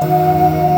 Música